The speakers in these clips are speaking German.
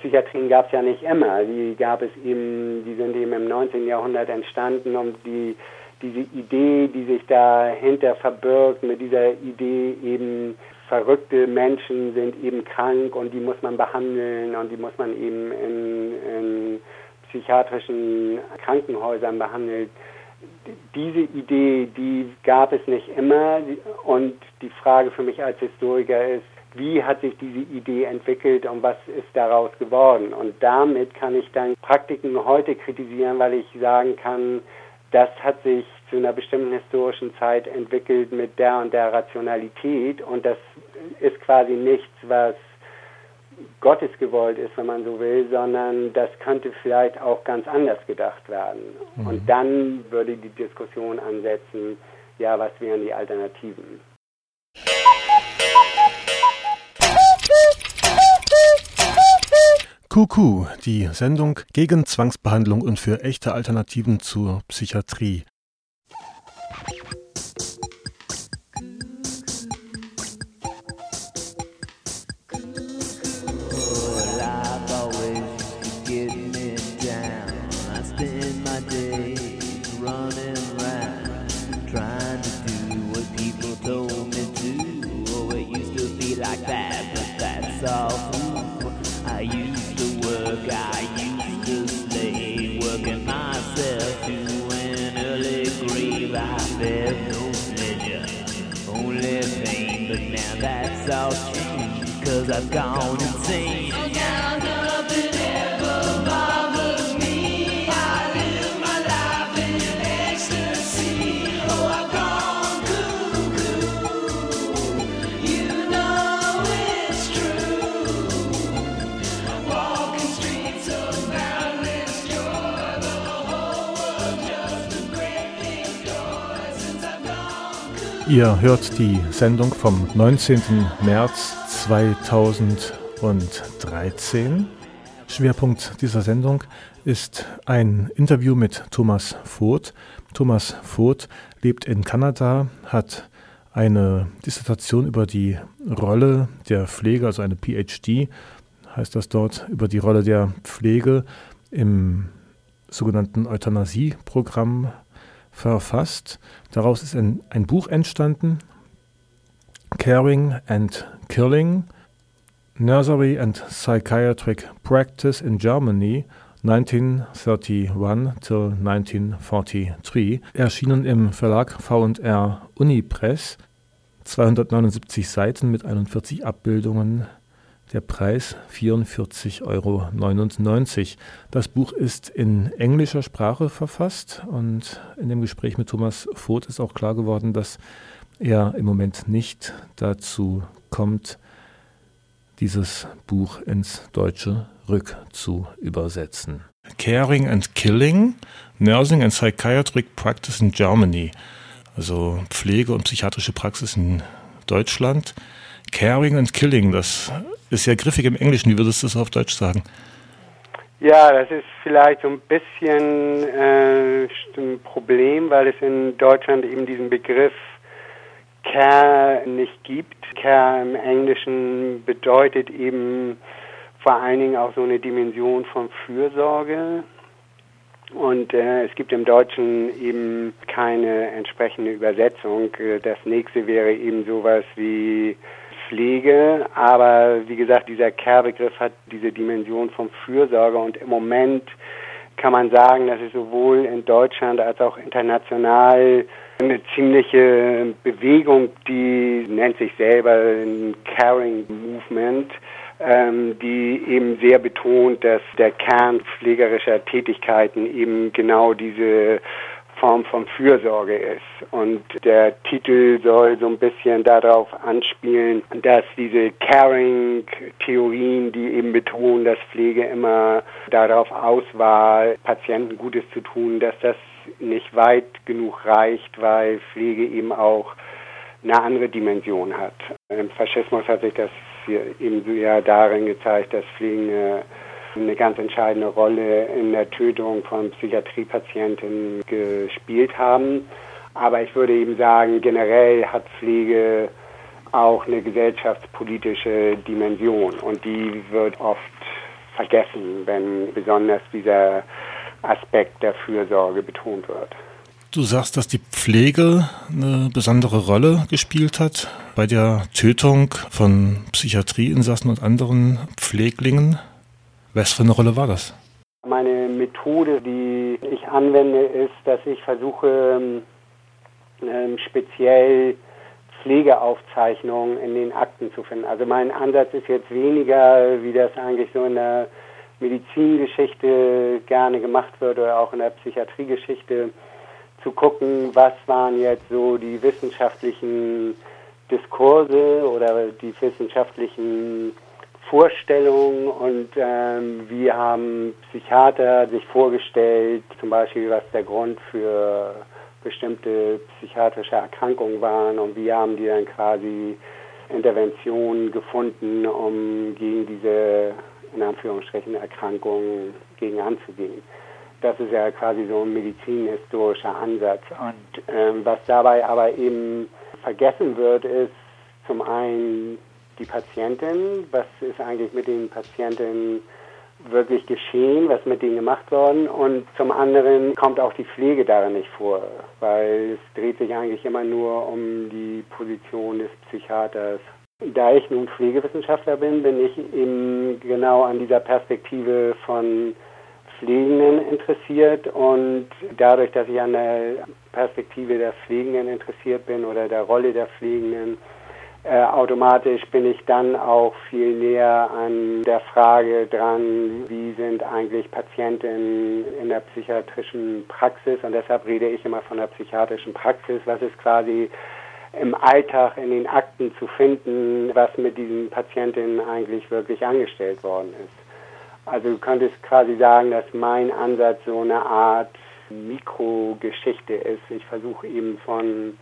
Psychiatrien gab es ja nicht immer. Die gab es eben, die sind eben im 19. Jahrhundert entstanden, um die diese Idee, die sich dahinter verbirgt, mit dieser Idee eben verrückte Menschen sind eben krank und die muss man behandeln und die muss man eben in, in psychiatrischen Krankenhäusern behandeln. Diese Idee, die gab es nicht immer und die Frage für mich als Historiker ist, wie hat sich diese Idee entwickelt und was ist daraus geworden? Und damit kann ich dann Praktiken heute kritisieren, weil ich sagen kann, das hat sich zu einer bestimmten historischen Zeit entwickelt mit der und der Rationalität und das ist quasi nichts, was Gottes gewollt ist, wenn man so will, sondern das könnte vielleicht auch ganz anders gedacht werden. Mhm. Und dann würde die Diskussion ansetzen, ja, was wären die Alternativen? Kuku, die Sendung gegen Zwangsbehandlung und für echte Alternativen zur Psychiatrie. I've gone insane. Ihr hört die Sendung vom 19. März 2013. Schwerpunkt dieser Sendung ist ein Interview mit Thomas Voth. Thomas Voth lebt in Kanada, hat eine Dissertation über die Rolle der Pflege, also eine PhD, heißt das dort, über die Rolle der Pflege im sogenannten Euthanasie-Programm verfasst. Daraus ist ein, ein Buch entstanden, Caring and Killing, Nursery and Psychiatric Practice in Germany 1931 till 1943, erschienen im Verlag V&R Unipress, 279 Seiten mit 41 Abbildungen der Preis 44,99 Euro. Das Buch ist in englischer Sprache verfasst und in dem Gespräch mit Thomas Voth ist auch klar geworden, dass er im Moment nicht dazu kommt, dieses Buch ins Deutsche rückzu übersetzen. Caring and Killing, Nursing and Psychiatric Practice in Germany, also Pflege und psychiatrische Praxis in Deutschland. Caring and Killing, das ist ja griffig im Englischen. Wie würdest du das auf Deutsch sagen? Ja, das ist vielleicht so ein bisschen äh, ein Problem, weil es in Deutschland eben diesen Begriff Care nicht gibt. Care im Englischen bedeutet eben vor allen Dingen auch so eine Dimension von Fürsorge. Und äh, es gibt im Deutschen eben keine entsprechende Übersetzung. Das nächste wäre eben sowas wie Pflege, aber wie gesagt, dieser Care-Begriff hat diese Dimension von Fürsorge und im Moment kann man sagen, dass es sowohl in Deutschland als auch international eine ziemliche Bewegung, die nennt sich selber ein Caring Movement, ähm, die eben sehr betont, dass der Kern pflegerischer Tätigkeiten eben genau diese Form von Fürsorge ist. Und der Titel soll so ein bisschen darauf anspielen, dass diese Caring-Theorien, die eben betonen, dass Pflege immer darauf aus war, Patienten Gutes zu tun, dass das nicht weit genug reicht, weil Pflege eben auch eine andere Dimension hat. Im Faschismus hat sich das eben ja darin gezeigt, dass Pflege eine eine ganz entscheidende Rolle in der Tötung von Psychiatriepatienten gespielt haben. Aber ich würde eben sagen, generell hat Pflege auch eine gesellschaftspolitische Dimension und die wird oft vergessen, wenn besonders dieser Aspekt der Fürsorge betont wird. Du sagst, dass die Pflege eine besondere Rolle gespielt hat bei der Tötung von Psychiatrieinsassen und anderen Pfleglingen. Was für eine Rolle war das? Meine Methode, die ich anwende, ist, dass ich versuche, ähm, speziell Pflegeaufzeichnungen in den Akten zu finden. Also mein Ansatz ist jetzt weniger, wie das eigentlich so in der Medizingeschichte gerne gemacht wird oder auch in der Psychiatriegeschichte, zu gucken, was waren jetzt so die wissenschaftlichen Diskurse oder die wissenschaftlichen Vorstellungen und ähm, wie haben Psychiater sich vorgestellt, zum Beispiel was der Grund für bestimmte psychiatrische Erkrankungen waren und wie haben die dann quasi Interventionen gefunden, um gegen diese in Anführungsstrichen Erkrankungen gegen anzugehen. Das ist ja quasi so ein medizinhistorischer Ansatz. Und ähm, was dabei aber eben vergessen wird, ist zum einen die Patientin. Was ist eigentlich mit den Patientinnen wirklich geschehen, was mit denen gemacht worden und zum anderen kommt auch die Pflege darin nicht vor, weil es dreht sich eigentlich immer nur um die Position des Psychiaters. Da ich nun Pflegewissenschaftler bin, bin ich eben genau an dieser Perspektive von Pflegenden interessiert. Und dadurch, dass ich an der Perspektive der Pflegenden interessiert bin oder der Rolle der Pflegenden, äh, automatisch bin ich dann auch viel näher an der Frage dran, wie sind eigentlich Patienten in der psychiatrischen Praxis? Und deshalb rede ich immer von der psychiatrischen Praxis, was ist quasi im Alltag in den Akten zu finden, was mit diesen Patientinnen eigentlich wirklich angestellt worden ist. Also du könntest quasi sagen, dass mein Ansatz so eine Art Mikrogeschichte ist. Ich versuche eben von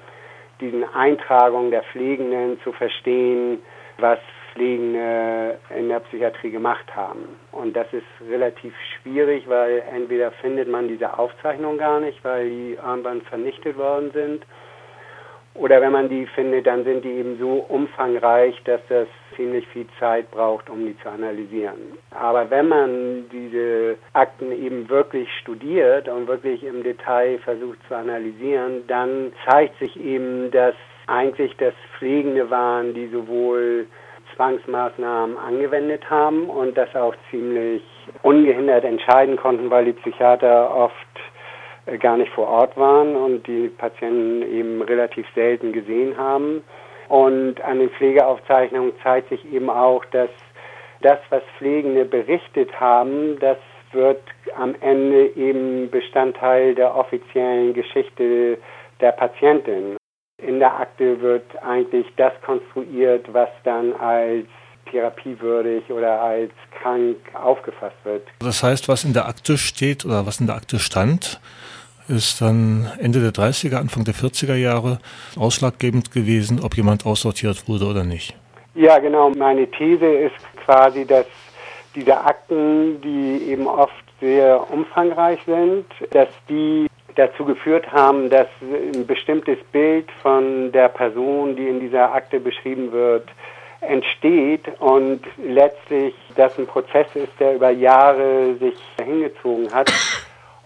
diesen Eintragungen der Pflegenden zu verstehen, was Pflegende in der Psychiatrie gemacht haben. Und das ist relativ schwierig, weil entweder findet man diese Aufzeichnung gar nicht, weil die irgendwann vernichtet worden sind, oder wenn man die findet, dann sind die eben so umfangreich, dass das ziemlich viel Zeit braucht, um die zu analysieren. Aber wenn man diese Akten eben wirklich studiert und wirklich im Detail versucht zu analysieren, dann zeigt sich eben, dass eigentlich das Pflegende waren, die sowohl Zwangsmaßnahmen angewendet haben und das auch ziemlich ungehindert entscheiden konnten, weil die Psychiater oft gar nicht vor Ort waren und die Patienten eben relativ selten gesehen haben. Und an den Pflegeaufzeichnungen zeigt sich eben auch, dass das, was Pflegende berichtet haben, das wird am Ende eben Bestandteil der offiziellen Geschichte der Patientin. In der Akte wird eigentlich das konstruiert, was dann als therapiewürdig oder als krank aufgefasst wird. Das heißt, was in der Akte steht oder was in der Akte stand, ist dann Ende der 30er, Anfang der 40er Jahre ausschlaggebend gewesen, ob jemand aussortiert wurde oder nicht. Ja, genau. Meine These ist quasi, dass diese Akten, die eben oft sehr umfangreich sind, dass die dazu geführt haben, dass ein bestimmtes Bild von der Person, die in dieser Akte beschrieben wird, entsteht und letztlich das ein Prozess ist, der über Jahre sich hingezogen hat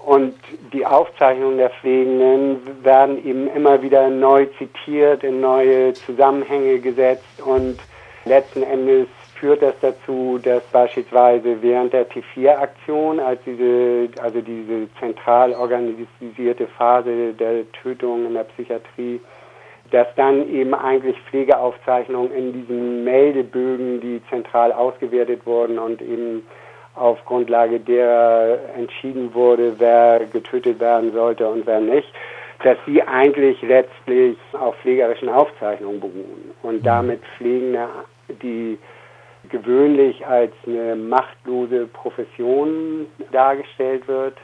und die Aufzeichnungen der Pflegenden werden eben immer wieder neu zitiert, in neue Zusammenhänge gesetzt. Und letzten Endes führt das dazu, dass beispielsweise während der T4-Aktion, als diese, also diese zentral organisierte Phase der Tötung in der Psychiatrie, dass dann eben eigentlich Pflegeaufzeichnungen in diesen Meldebögen, die zentral ausgewertet wurden und eben auf Grundlage derer entschieden wurde, wer getötet werden sollte und wer nicht, dass sie eigentlich letztlich auf pflegerischen Aufzeichnungen beruhen und mhm. damit Pflegende, die gewöhnlich als eine machtlose Profession dargestellt wird,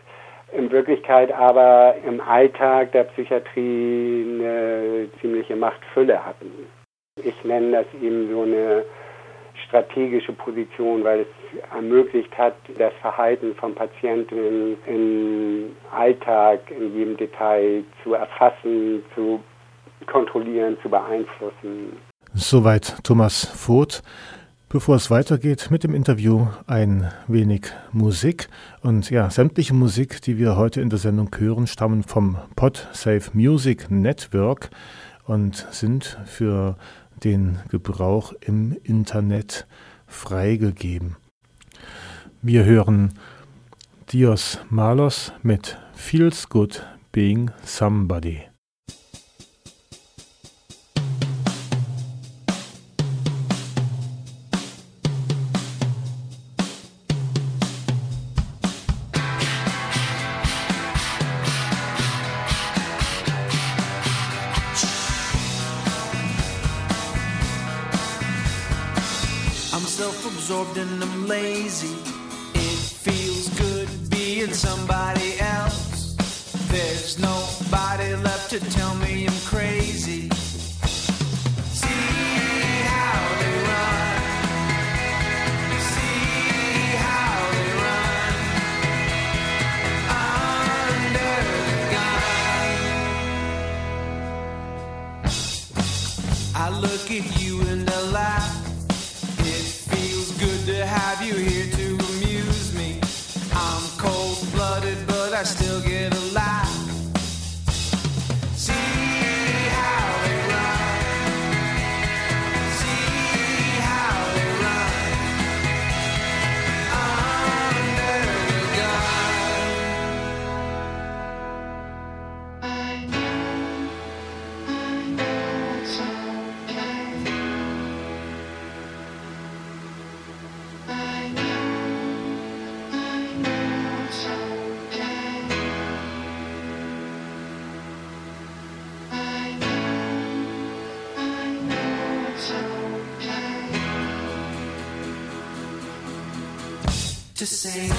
in Wirklichkeit aber im Alltag der Psychiatrie eine ziemliche Machtfülle hatten. Ich nenne das eben so eine strategische Position, weil es ermöglicht hat, das Verhalten von Patienten im Alltag in jedem Detail zu erfassen, zu kontrollieren, zu beeinflussen. Soweit Thomas Voth. Bevor es weitergeht mit dem Interview, ein wenig Musik. Und ja, sämtliche Musik, die wir heute in der Sendung hören, stammen vom PodSafe Music Network und sind für den Gebrauch im Internet freigegeben. Wir hören Dios Malos mit Feels Good Being Somebody. self-absorbed and I'm lazy. same.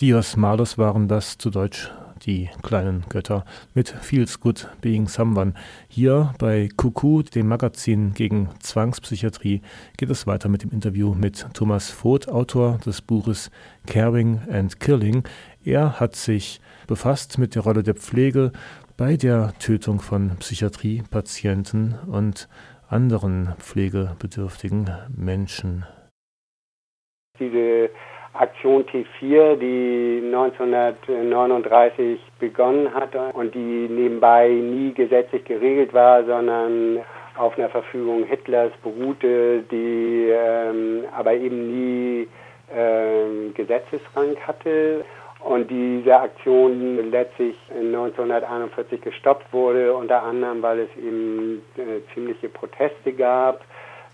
Dios Malus waren das zu Deutsch die kleinen Götter mit Feels Good Being Someone. Hier bei Kuku, dem Magazin gegen Zwangspsychiatrie, geht es weiter mit dem Interview mit Thomas Voth, Autor des Buches Caring and Killing. Er hat sich befasst mit der Rolle der Pflege bei der Tötung von Psychiatriepatienten und anderen pflegebedürftigen Menschen. Diese Aktion T4, die 1939 begonnen hat und die nebenbei nie gesetzlich geregelt war, sondern auf einer Verfügung Hitlers beruhte, die ähm, aber eben nie ähm, Gesetzesrang hatte. Und diese Aktion letztlich 1941 gestoppt wurde, unter anderem, weil es eben äh, ziemliche Proteste gab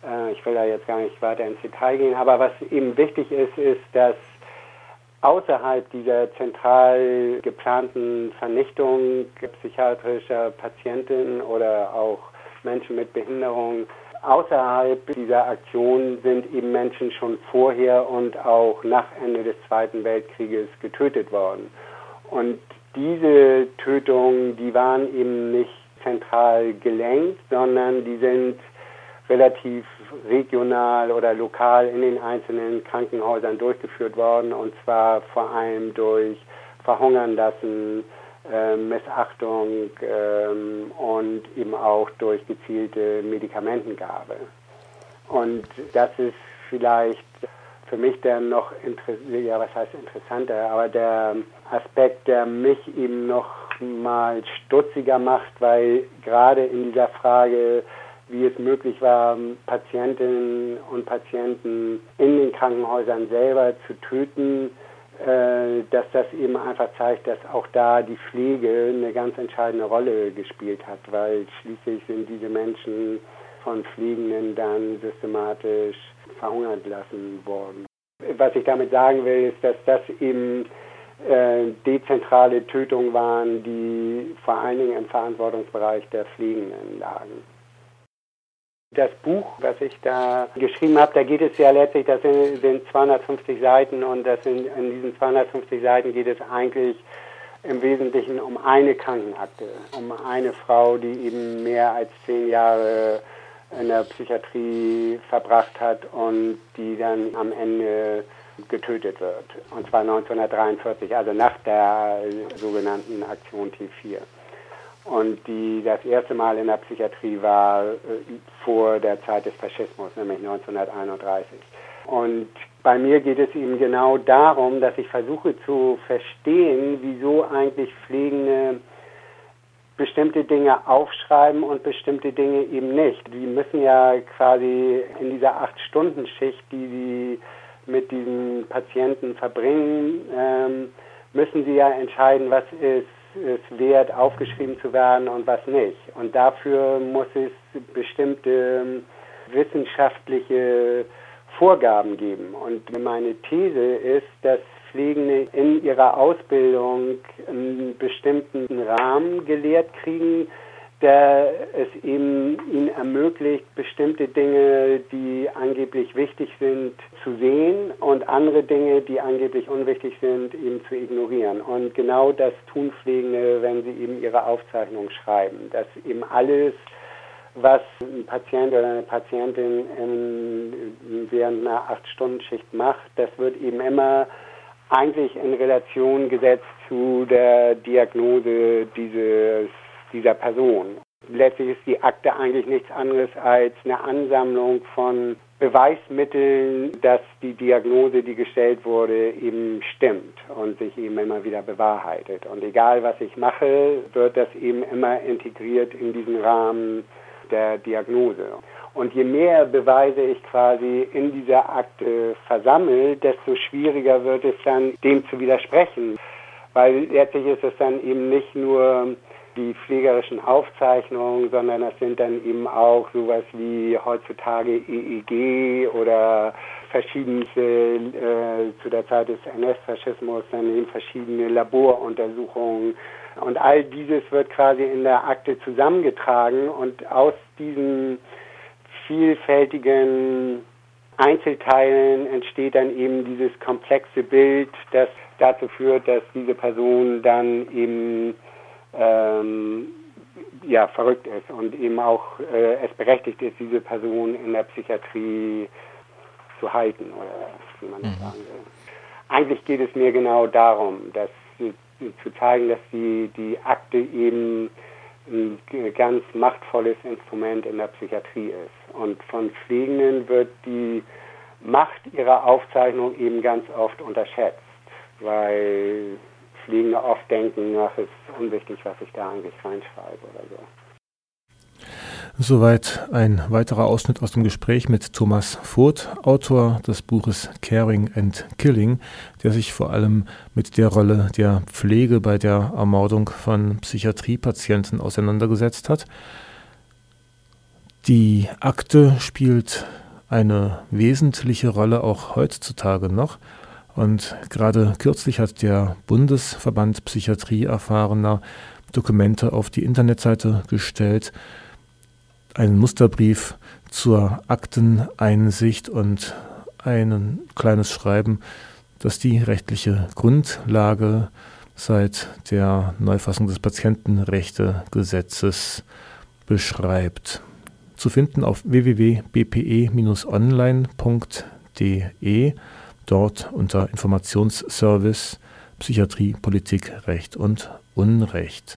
äh, ich will da jetzt gar nicht weiter ins Detail gehen, aber was eben wichtig ist, ist, dass außerhalb dieser zentral geplanten Vernichtung psychiatrischer Patienten oder auch Menschen mit Behinderung, außerhalb dieser Aktion sind eben Menschen schon vorher und auch nach Ende des Zweiten Weltkrieges getötet worden. Und diese Tötungen, die waren eben nicht zentral gelenkt, sondern die sind relativ regional oder lokal in den einzelnen Krankenhäusern durchgeführt worden und zwar vor allem durch Verhungern lassen, äh, Missachtung ähm, und eben auch durch gezielte Medikamentengabe. Und das ist vielleicht für mich der noch ja was heißt interessanter, aber der Aspekt, der mich eben noch mal stutziger macht, weil gerade in dieser Frage, wie es möglich war, Patientinnen und Patienten in den Krankenhäusern selber zu töten, äh, dass das eben einfach zeigt, dass auch da die Pflege eine ganz entscheidende Rolle gespielt hat, weil schließlich sind diese Menschen von Fliegenden dann systematisch verhungert lassen worden. Was ich damit sagen will, ist, dass das eben äh, dezentrale Tötungen waren, die vor allen Dingen im Verantwortungsbereich der Pflegenden lagen. Das Buch, was ich da geschrieben habe, da geht es ja letztlich, das sind, sind 250 Seiten und das sind, in diesen 250 Seiten geht es eigentlich im Wesentlichen um eine Krankenakte, um eine Frau, die eben mehr als zehn Jahre in der Psychiatrie verbracht hat und die dann am Ende getötet wird. Und zwar 1943, also nach der sogenannten Aktion T4. Und die das erste Mal in der Psychiatrie war äh, vor der Zeit des Faschismus, nämlich 1931. Und bei mir geht es eben genau darum, dass ich versuche zu verstehen, wieso eigentlich Pflegende bestimmte Dinge aufschreiben und bestimmte Dinge eben nicht. Die müssen ja quasi in dieser Acht-Stunden-Schicht, die sie mit diesen Patienten verbringen, ähm, müssen sie ja entscheiden, was ist es wert, aufgeschrieben zu werden und was nicht. Und dafür muss es bestimmte ähm, wissenschaftliche Vorgaben geben. Und meine These ist, dass Pflegende in ihrer Ausbildung einen bestimmten Rahmen gelehrt kriegen, der es eben ihnen ermöglicht, bestimmte Dinge, die angeblich wichtig sind, zu sehen und andere Dinge, die angeblich unwichtig sind, eben zu ignorieren. Und genau das tun Pflegende, wenn sie eben ihre Aufzeichnung schreiben, dass eben alles was ein Patient oder eine Patientin in, während einer Acht-Stunden-Schicht macht, das wird eben immer eigentlich in Relation gesetzt zu der Diagnose dieses, dieser Person. Letztlich ist die Akte eigentlich nichts anderes als eine Ansammlung von Beweismitteln, dass die Diagnose, die gestellt wurde, eben stimmt und sich eben immer wieder bewahrheitet. Und egal was ich mache, wird das eben immer integriert in diesen Rahmen der Diagnose. Und je mehr Beweise ich quasi in dieser Akte versammle, desto schwieriger wird es dann, dem zu widersprechen. Weil letztlich ist es dann eben nicht nur die pflegerischen Aufzeichnungen, sondern das sind dann eben auch sowas wie heutzutage EEG oder verschiedenste, äh, zu der Zeit des NS-Faschismus, dann eben verschiedene Laboruntersuchungen. Und all dieses wird quasi in der Akte zusammengetragen und aus diesen vielfältigen Einzelteilen entsteht dann eben dieses komplexe Bild, das dazu führt, dass diese Person dann eben ähm, ja, verrückt ist und eben auch äh, es berechtigt ist, diese Person in der Psychiatrie zu halten oder wie man das mhm. sagen will. Eigentlich geht es mir genau darum, dass zu zeigen, dass die, die Akte eben ein ganz machtvolles Instrument in der Psychiatrie ist. Und von Pflegenden wird die Macht ihrer Aufzeichnung eben ganz oft unterschätzt, weil Pflegende oft denken, ach, ist unwichtig, was ich da eigentlich reinschreibe oder so. Soweit ein weiterer Ausschnitt aus dem Gespräch mit Thomas Voth, Autor des Buches Caring and Killing, der sich vor allem mit der Rolle der Pflege bei der Ermordung von Psychiatriepatienten auseinandergesetzt hat. Die Akte spielt eine wesentliche Rolle auch heutzutage noch. Und gerade kürzlich hat der Bundesverband Psychiatrie erfahrener Dokumente auf die Internetseite gestellt, einen Musterbrief zur Akteneinsicht und ein kleines Schreiben, das die rechtliche Grundlage seit der Neufassung des Patientenrechtegesetzes beschreibt. zu finden auf www.bpe-online.de, dort unter Informationsservice Psychiatrie, Politik, Recht und Unrecht.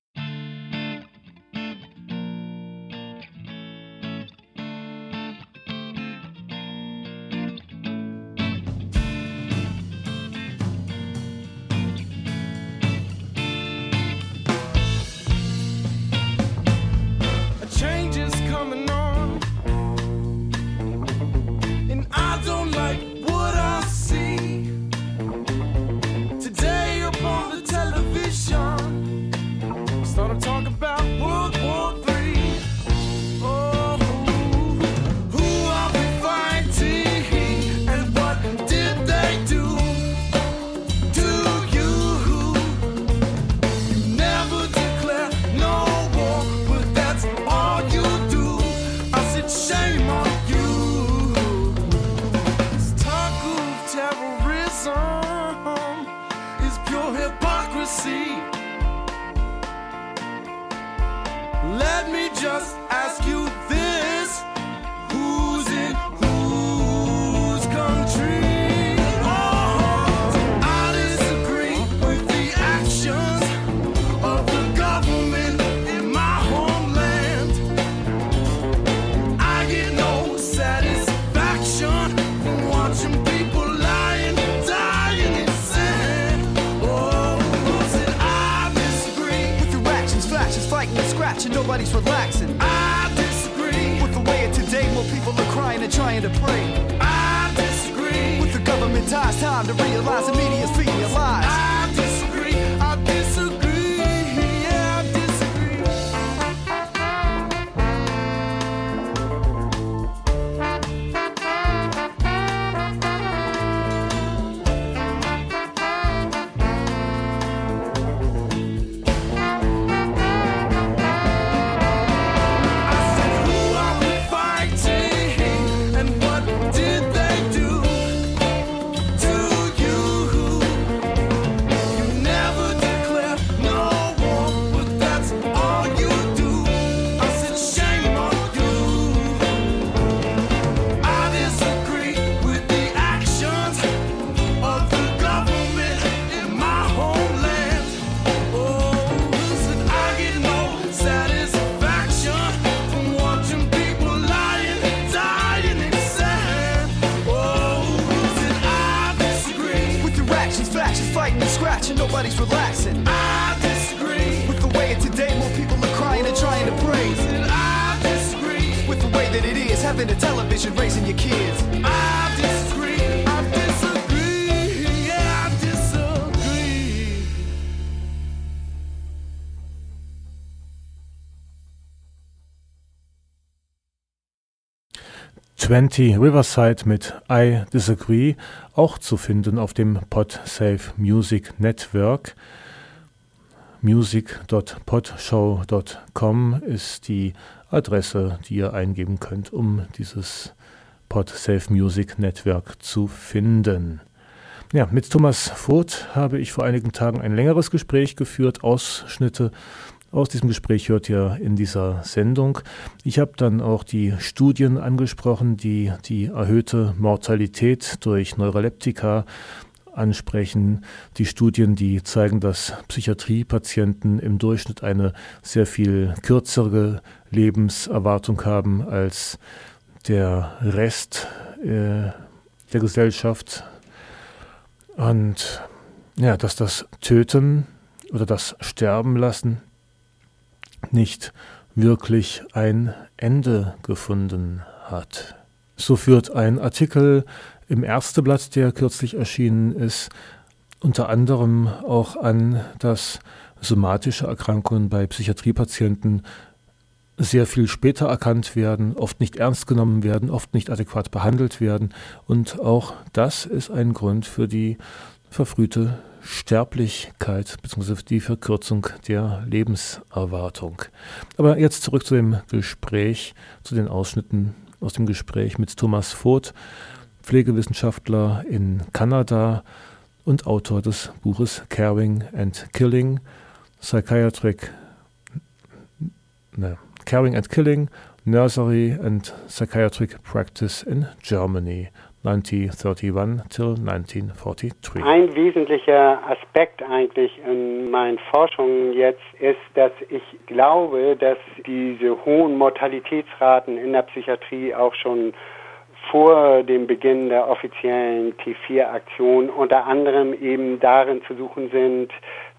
Twenty Riverside mit I Disagree, auch zu finden auf dem PodSafe Music Network. Music.podshow.com ist die Adresse, die ihr eingeben könnt, um dieses PodSafe Music Network zu finden. Ja, mit Thomas Voth habe ich vor einigen Tagen ein längeres Gespräch geführt, Ausschnitte aus diesem Gespräch hört ihr in dieser Sendung. Ich habe dann auch die Studien angesprochen, die die erhöhte Mortalität durch Neuroleptika ansprechen. Die Studien, die zeigen, dass Psychiatriepatienten im Durchschnitt eine sehr viel kürzere Lebenserwartung haben als der Rest äh, der Gesellschaft. Und ja, dass das Töten oder das Sterben lassen nicht wirklich ein Ende gefunden hat. So führt ein Artikel im Ärzteblatt, der kürzlich erschienen ist, unter anderem auch an, dass somatische Erkrankungen bei Psychiatriepatienten sehr viel später erkannt werden, oft nicht ernst genommen werden, oft nicht adäquat behandelt werden. Und auch das ist ein Grund für die verfrühte Sterblichkeit bzw. die Verkürzung der Lebenserwartung. Aber jetzt zurück zu dem Gespräch, zu den Ausschnitten aus dem Gespräch mit Thomas Voth, Pflegewissenschaftler in Kanada und Autor des Buches Caring and Killing, Psychiatric, ne, Caring and Killing, Nursery and Psychiatric Practice in Germany. 1931 till 1943. Ein wesentlicher Aspekt eigentlich in meinen Forschungen jetzt ist, dass ich glaube, dass diese hohen Mortalitätsraten in der Psychiatrie auch schon vor dem Beginn der offiziellen T4-Aktion unter anderem eben darin zu suchen sind,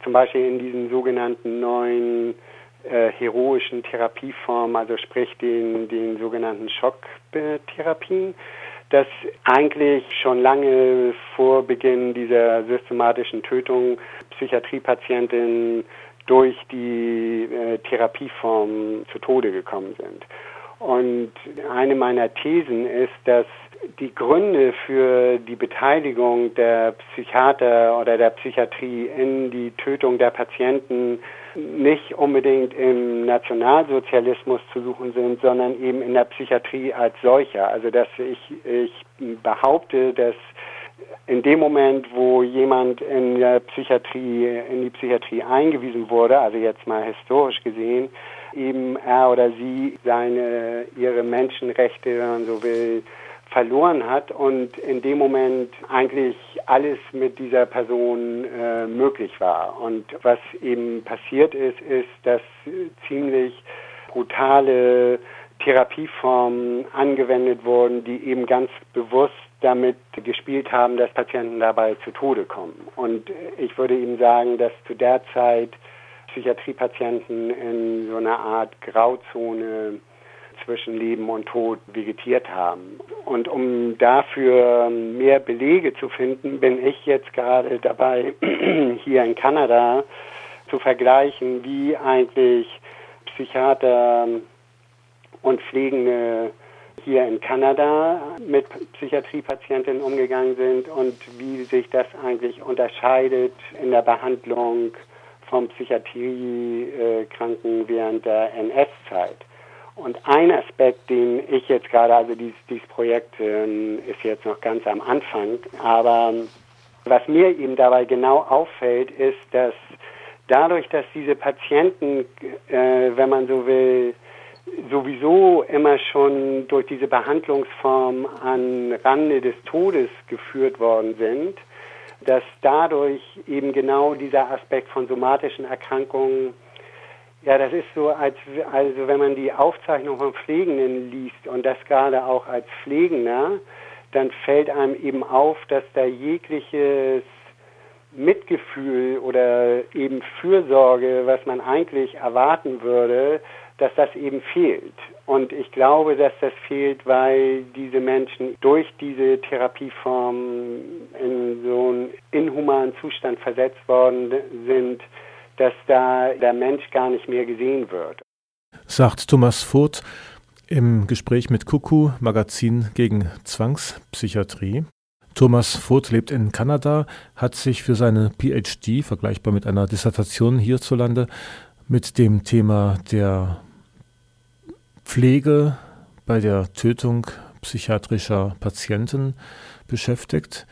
zum Beispiel in diesen sogenannten neuen äh, heroischen Therapieformen, also sprich den, den sogenannten Schocktherapien dass eigentlich schon lange vor Beginn dieser systematischen Tötung Psychiatriepatientinnen durch die äh, Therapieform zu Tode gekommen sind. Und eine meiner Thesen ist, dass die Gründe für die Beteiligung der Psychiater oder der Psychiatrie in die Tötung der Patienten nicht unbedingt im Nationalsozialismus zu suchen sind, sondern eben in der Psychiatrie als solcher. Also dass ich, ich behaupte, dass in dem Moment, wo jemand in der Psychiatrie, in die Psychiatrie eingewiesen wurde, also jetzt mal historisch gesehen, eben er oder sie seine, ihre Menschenrechte, wenn man so will, verloren hat und in dem Moment eigentlich alles mit dieser Person äh, möglich war. Und was eben passiert ist, ist, dass ziemlich brutale Therapieformen angewendet wurden, die eben ganz bewusst damit gespielt haben, dass Patienten dabei zu Tode kommen. Und ich würde Ihnen sagen, dass zu der Zeit Psychiatriepatienten in so einer Art Grauzone zwischen Leben und Tod vegetiert haben. Und um dafür mehr Belege zu finden, bin ich jetzt gerade dabei, hier in Kanada zu vergleichen, wie eigentlich Psychiater und Pflegende hier in Kanada mit Psychiatriepatientinnen umgegangen sind und wie sich das eigentlich unterscheidet in der Behandlung von Psychiatriekranken während der NS-Zeit. Und ein Aspekt, den ich jetzt gerade, also dieses, dieses Projekt äh, ist jetzt noch ganz am Anfang, aber was mir eben dabei genau auffällt, ist, dass dadurch, dass diese Patienten, äh, wenn man so will, sowieso immer schon durch diese Behandlungsform an Rande des Todes geführt worden sind, dass dadurch eben genau dieser Aspekt von somatischen Erkrankungen ja, das ist so, als also wenn man die Aufzeichnung von Pflegenden liest und das gerade auch als Pflegender, dann fällt einem eben auf, dass da jegliches Mitgefühl oder eben Fürsorge, was man eigentlich erwarten würde, dass das eben fehlt. Und ich glaube, dass das fehlt, weil diese Menschen durch diese Therapieform in so einen inhumanen Zustand versetzt worden sind, dass da der Mensch gar nicht mehr gesehen wird. Sagt Thomas Voth im Gespräch mit Kuku, Magazin gegen Zwangspsychiatrie. Thomas Voth lebt in Kanada, hat sich für seine PhD, vergleichbar mit einer Dissertation hierzulande, mit dem Thema der Pflege bei der Tötung psychiatrischer Patienten beschäftigt.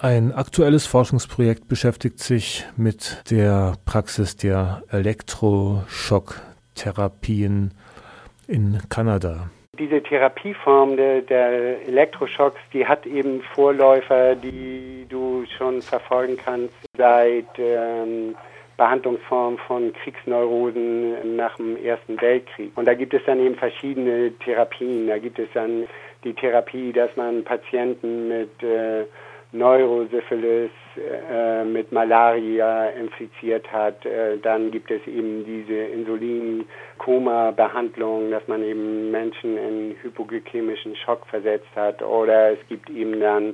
Ein aktuelles Forschungsprojekt beschäftigt sich mit der Praxis der Elektroschocktherapien in Kanada. Diese Therapieform der, der, Elektroschocks, die hat eben Vorläufer, die du schon verfolgen kannst seit ähm, Behandlungsform von Kriegsneurosen nach dem Ersten Weltkrieg. Und da gibt es dann eben verschiedene Therapien. Da gibt es dann die Therapie, dass man Patienten mit äh, Neurosyphilis äh, mit Malaria infiziert hat. Äh, dann gibt es eben diese Insulin-Koma-Behandlung, dass man eben Menschen in hypoglykämischen Schock versetzt hat. Oder es gibt eben dann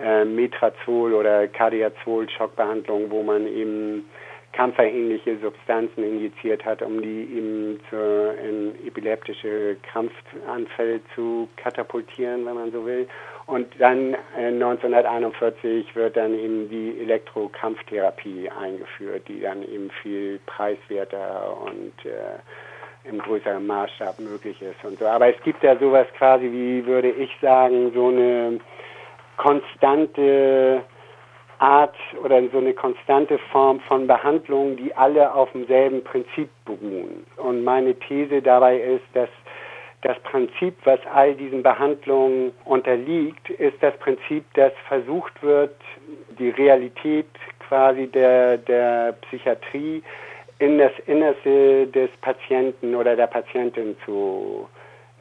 äh, Metrazol- oder Cardiazol-Schockbehandlung, wo man eben kampferähnliche Substanzen injiziert hat, um die eben zu, in epileptische Krampfanfälle zu katapultieren, wenn man so will. Und dann äh, 1941 wird dann eben die Elektrokrampftherapie eingeführt, die dann eben viel preiswerter und äh, im größeren Maßstab möglich ist und so. Aber es gibt ja sowas quasi wie, würde ich sagen, so eine konstante Art oder so eine konstante Form von Behandlung, die alle auf demselben Prinzip beruhen. Und meine These dabei ist, dass das Prinzip, was all diesen Behandlungen unterliegt, ist das Prinzip, dass versucht wird, die Realität quasi der, der Psychiatrie in das Innerste des Patienten oder der Patientin zu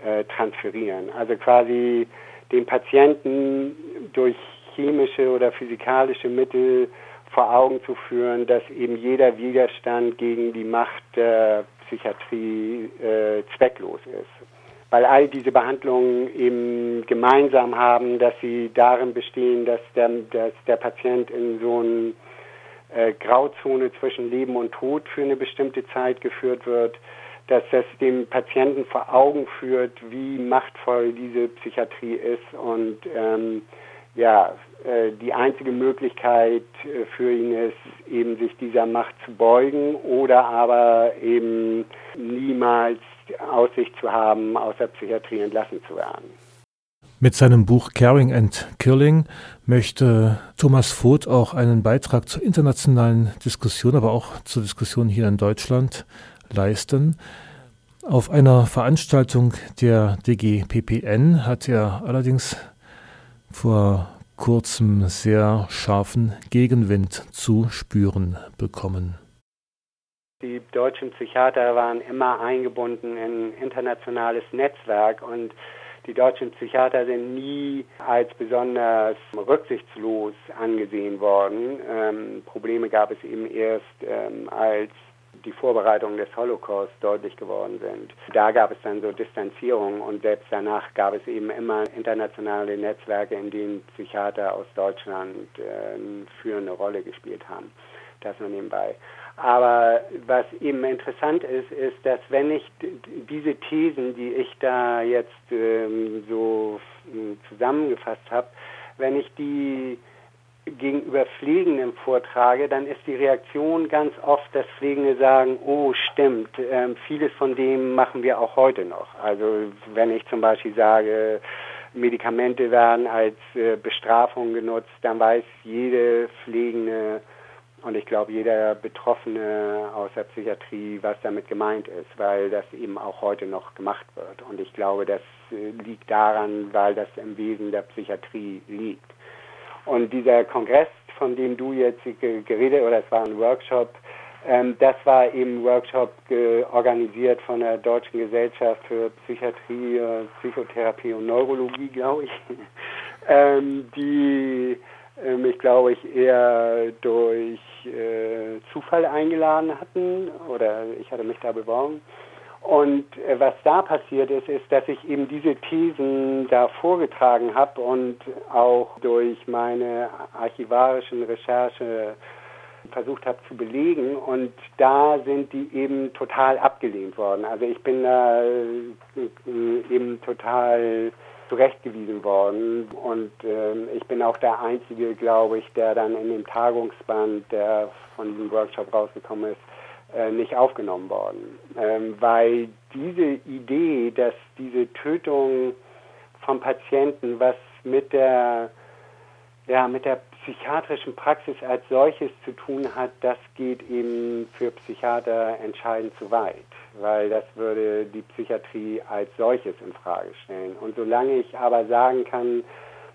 äh, transferieren. Also quasi den Patienten durch chemische oder physikalische Mittel vor Augen zu führen, dass eben jeder Widerstand gegen die Macht der Psychiatrie äh, zwecklos ist. Weil all diese Behandlungen eben gemeinsam haben, dass sie darin bestehen, dass der, dass der Patient in so eine äh, Grauzone zwischen Leben und Tod für eine bestimmte Zeit geführt wird, dass das dem Patienten vor Augen führt, wie machtvoll diese Psychiatrie ist und ähm, ja, die einzige Möglichkeit äh, für ihn ist, eben sich dieser Macht zu beugen oder aber eben niemals Aussicht zu haben, aus der Psychiatrie entlassen zu werden. Mit seinem Buch Caring and Killing möchte Thomas Voth auch einen Beitrag zur internationalen Diskussion, aber auch zur Diskussion hier in Deutschland leisten. Auf einer Veranstaltung der DGPPN hat er allerdings vor kurzem sehr scharfen Gegenwind zu spüren bekommen. Die deutschen Psychiater waren immer eingebunden in internationales Netzwerk und die deutschen Psychiater sind nie als besonders rücksichtslos angesehen worden. Ähm, Probleme gab es eben erst, ähm, als die Vorbereitungen des Holocaust deutlich geworden sind. Da gab es dann so Distanzierung und selbst danach gab es eben immer internationale Netzwerke, in denen Psychiater aus Deutschland äh, führende Rolle gespielt haben. Das nur nebenbei. Aber was eben interessant ist, ist, dass wenn ich diese Thesen, die ich da jetzt ähm, so zusammengefasst habe, wenn ich die gegenüber Pflegenden vortrage, dann ist die Reaktion ganz oft, dass Pflegende sagen, oh stimmt, ähm, vieles von dem machen wir auch heute noch. Also wenn ich zum Beispiel sage, Medikamente werden als äh, Bestrafung genutzt, dann weiß jede Pflegende und ich glaube jeder Betroffene aus der Psychiatrie, was damit gemeint ist, weil das eben auch heute noch gemacht wird. Und ich glaube, das äh, liegt daran, weil das im Wesen der Psychiatrie liegt. Und dieser Kongress, von dem du jetzt geredet, oder es war ein Workshop, ähm, das war eben Workshop organisiert von der Deutschen Gesellschaft für Psychiatrie, äh, Psychotherapie und Neurologie, glaube ich, ähm, die äh, mich, glaube ich, eher durch äh, Zufall eingeladen hatten oder ich hatte mich da beworben. Und äh, was da passiert ist, ist, dass ich eben diese Thesen da vorgetragen habe und auch durch meine archivarischen Recherche versucht habe zu belegen und da sind die eben total abgelehnt worden. Also ich bin da äh, eben total zurechtgewiesen worden und äh, ich bin auch der Einzige, glaube ich, der dann in dem Tagungsband, der von diesem Workshop rausgekommen ist, nicht aufgenommen worden, ähm, weil diese Idee, dass diese Tötung von Patienten was mit der ja, mit der psychiatrischen Praxis als solches zu tun hat, das geht eben für Psychiater entscheidend zu weit, weil das würde die Psychiatrie als solches in Frage stellen. Und solange ich aber sagen kann,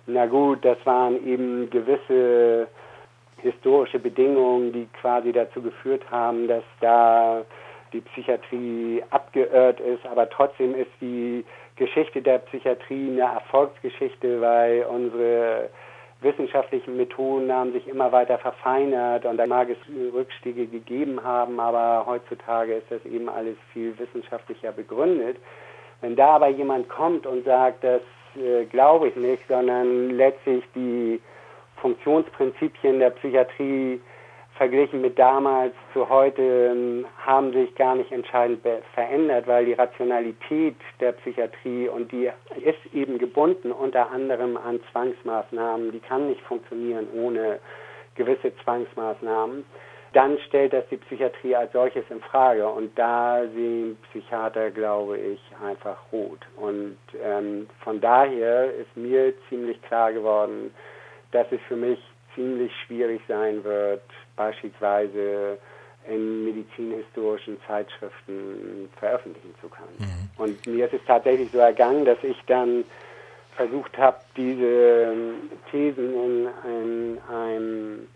na gut, das waren eben gewisse historische Bedingungen, die quasi dazu geführt haben, dass da die Psychiatrie abgeirrt ist, aber trotzdem ist die Geschichte der Psychiatrie eine Erfolgsgeschichte, weil unsere wissenschaftlichen Methoden haben sich immer weiter verfeinert und da mag es Rückstiege gegeben haben, aber heutzutage ist das eben alles viel wissenschaftlicher begründet. Wenn da aber jemand kommt und sagt, das äh, glaube ich nicht, sondern letztlich die Funktionsprinzipien der Psychiatrie verglichen mit damals zu heute ähm, haben sich gar nicht entscheidend verändert, weil die Rationalität der Psychiatrie und die ist eben gebunden unter anderem an Zwangsmaßnahmen, die kann nicht funktionieren ohne gewisse Zwangsmaßnahmen, dann stellt das die Psychiatrie als solches in Frage und da sehen Psychiater, glaube ich, einfach rot. Und ähm, von daher ist mir ziemlich klar geworden, dass es für mich ziemlich schwierig sein wird, beispielsweise in medizinhistorischen Zeitschriften veröffentlichen zu können. Mhm. Und mir ist es tatsächlich so ergangen, dass ich dann versucht habe, diese Thesen in, in einem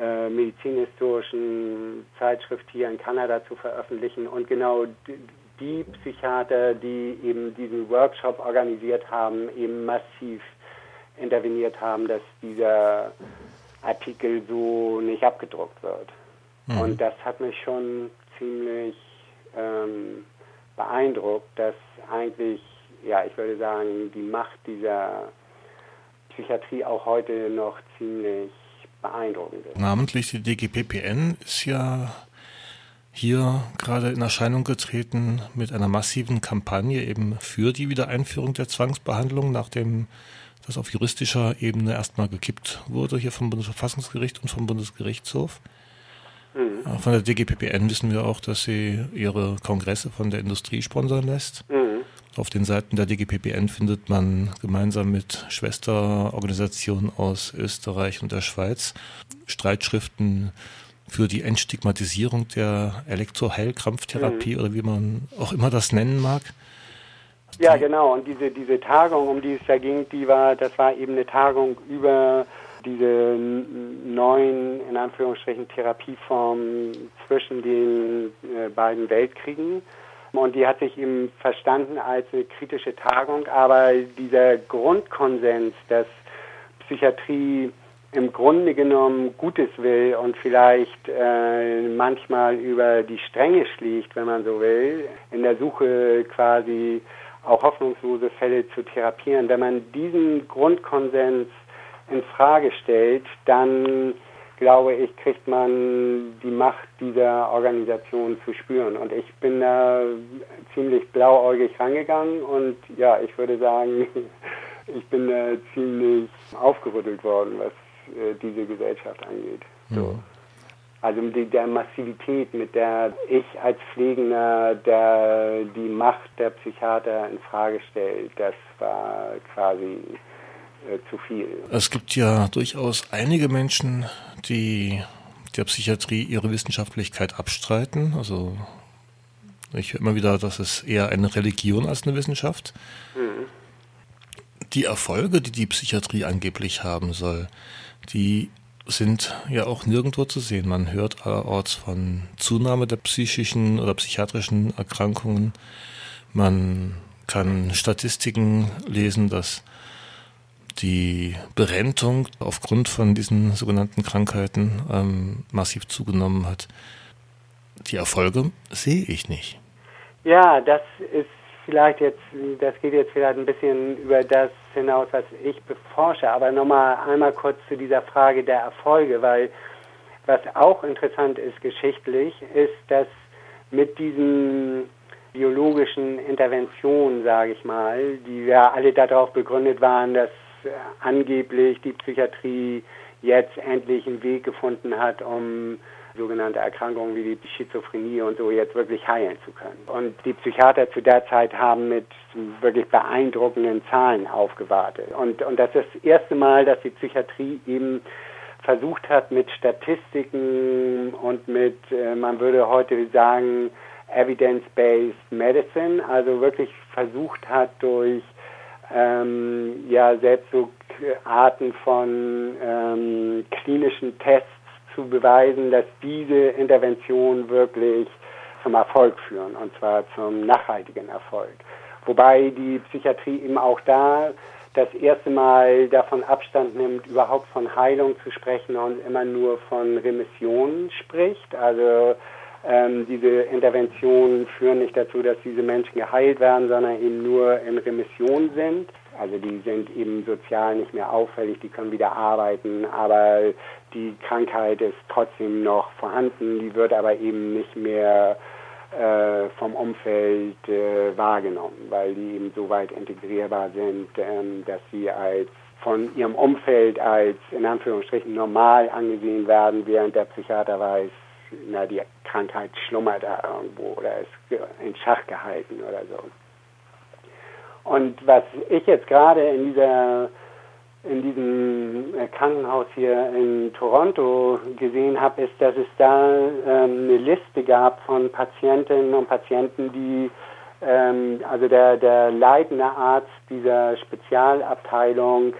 äh, medizinhistorischen Zeitschrift hier in Kanada zu veröffentlichen und genau die Psychiater, die eben diesen Workshop organisiert haben, eben massiv interveniert haben, dass dieser Artikel so nicht abgedruckt wird. Mhm. Und das hat mich schon ziemlich ähm, beeindruckt, dass eigentlich, ja, ich würde sagen, die Macht dieser Psychiatrie auch heute noch ziemlich beeindruckend ist. Namentlich die DGPPN ist ja hier gerade in Erscheinung getreten mit einer massiven Kampagne eben für die Wiedereinführung der Zwangsbehandlung, nachdem das auf juristischer Ebene erstmal gekippt wurde, hier vom Bundesverfassungsgericht und vom Bundesgerichtshof. Mhm. Von der DGPPN wissen wir auch, dass sie ihre Kongresse von der Industrie sponsern lässt. Mhm. Auf den Seiten der DGPPN findet man gemeinsam mit Schwesterorganisationen aus Österreich und der Schweiz Streitschriften für die Entstigmatisierung der Elektroheilkrampftherapie mhm. oder wie man auch immer das nennen mag. Ja, genau. Und diese, diese Tagung, um die es da ging, die war, das war eben eine Tagung über diese neuen, in Anführungsstrichen, Therapieformen zwischen den äh, beiden Weltkriegen. Und die hat sich eben verstanden als eine kritische Tagung, aber dieser Grundkonsens, dass Psychiatrie im Grunde genommen Gutes will und vielleicht äh, manchmal über die Stränge schlägt, wenn man so will, in der Suche quasi auch hoffnungslose Fälle zu therapieren. Wenn man diesen Grundkonsens in Frage stellt, dann glaube ich, kriegt man die Macht dieser Organisation zu spüren. Und ich bin da ziemlich blauäugig rangegangen und ja, ich würde sagen, ich bin da ziemlich aufgerüttelt worden, was äh, diese Gesellschaft angeht. So. Also die, der Massivität, mit der ich als Pflegender der, die Macht der Psychiater in Frage stellt, das war quasi äh, zu viel. Es gibt ja durchaus einige Menschen, die der Psychiatrie ihre Wissenschaftlichkeit abstreiten. Also ich höre immer wieder, dass es eher eine Religion als eine Wissenschaft. Mhm. Die Erfolge, die die Psychiatrie angeblich haben soll, die sind ja auch nirgendwo zu sehen. Man hört allerorts von Zunahme der psychischen oder psychiatrischen Erkrankungen. Man kann Statistiken lesen, dass die Berentung aufgrund von diesen sogenannten Krankheiten ähm, massiv zugenommen hat. Die Erfolge sehe ich nicht. Ja, das ist vielleicht jetzt, das geht jetzt vielleicht ein bisschen über das hinaus, was ich beforsche, aber nochmal einmal kurz zu dieser Frage der Erfolge, weil was auch interessant ist geschichtlich, ist, dass mit diesen biologischen Interventionen, sage ich mal, die ja alle darauf begründet waren, dass äh, angeblich die Psychiatrie jetzt endlich einen Weg gefunden hat, um sogenannte Erkrankungen wie die Schizophrenie und so jetzt wirklich heilen zu können. Und die Psychiater zu der Zeit haben mit wirklich beeindruckenden Zahlen aufgewartet. Und, und das ist das erste Mal, dass die Psychiatrie eben versucht hat, mit Statistiken und mit, äh, man würde heute sagen, Evidence-Based Medicine, also wirklich versucht hat, durch ähm, ja selbst so Arten von ähm, klinischen Tests zu beweisen, dass diese Interventionen wirklich zum Erfolg führen und zwar zum nachhaltigen Erfolg. Wobei die Psychiatrie eben auch da das erste Mal davon Abstand nimmt, überhaupt von Heilung zu sprechen und immer nur von Remission spricht. Also ähm, diese Interventionen führen nicht dazu, dass diese Menschen geheilt werden, sondern eben nur in Remission sind. Also die sind eben sozial nicht mehr auffällig, die können wieder arbeiten, aber die Krankheit ist trotzdem noch vorhanden, die wird aber eben nicht mehr äh, vom Umfeld äh, wahrgenommen, weil die eben so weit integrierbar sind, ähm, dass sie als von ihrem Umfeld als in Anführungsstrichen normal angesehen werden, während der Psychiater weiß, na, die Krankheit schlummert da irgendwo oder ist in Schach gehalten oder so. Und was ich jetzt gerade in dieser in diesem äh, Krankenhaus hier in Toronto gesehen habe, ist, dass es da ähm, eine Liste gab von Patientinnen und Patienten, die, ähm, also der, der leitende Arzt dieser Spezialabteilung